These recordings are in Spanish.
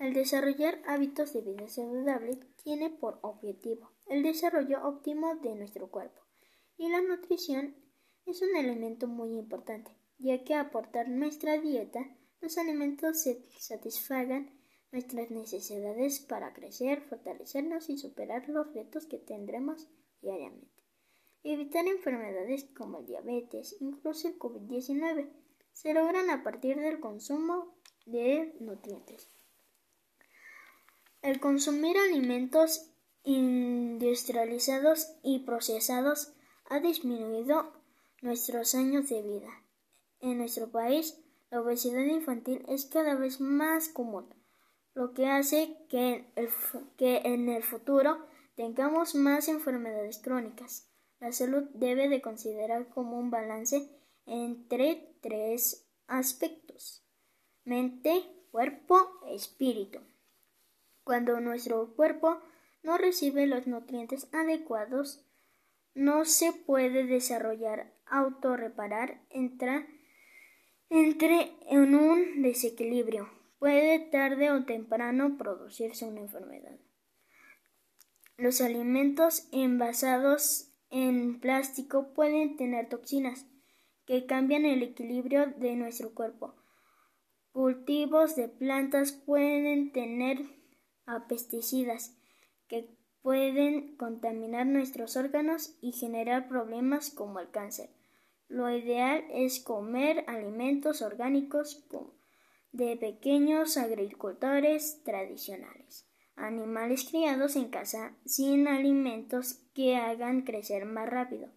Al desarrollar hábitos de vida saludable tiene por objetivo el desarrollo óptimo de nuestro cuerpo y la nutrición es un elemento muy importante, ya que aportar nuestra dieta los alimentos satisfagan nuestras necesidades para crecer, fortalecernos y superar los retos que tendremos diariamente. Evitar enfermedades como el diabetes, incluso el COVID-19, se logran a partir del consumo de nutrientes. El consumir alimentos industrializados y procesados ha disminuido nuestros años de vida. En nuestro país, la obesidad infantil es cada vez más común, lo que hace que, en el futuro tengamos más enfermedades crónicas. La salud debe de considerar como un balance entre tres aspectos mente, cuerpo, espíritu. Cuando nuestro cuerpo no recibe los nutrientes adecuados, no se puede desarrollar, autorreparar, entra, entre en un desequilibrio. Puede tarde o temprano producirse una enfermedad. Los alimentos envasados en plástico pueden tener toxinas que cambian el equilibrio de nuestro cuerpo. Cultivos de plantas pueden tener pesticidas que pueden contaminar nuestros órganos y generar problemas como el cáncer. Lo ideal es comer alimentos orgánicos de pequeños agricultores tradicionales, animales criados en casa sin alimentos que hagan crecer más rápido,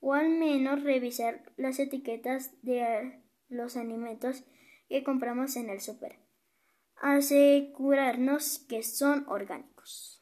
o al menos revisar las etiquetas de los alimentos que compramos en el súper. Asegurarnos que son orgánicos.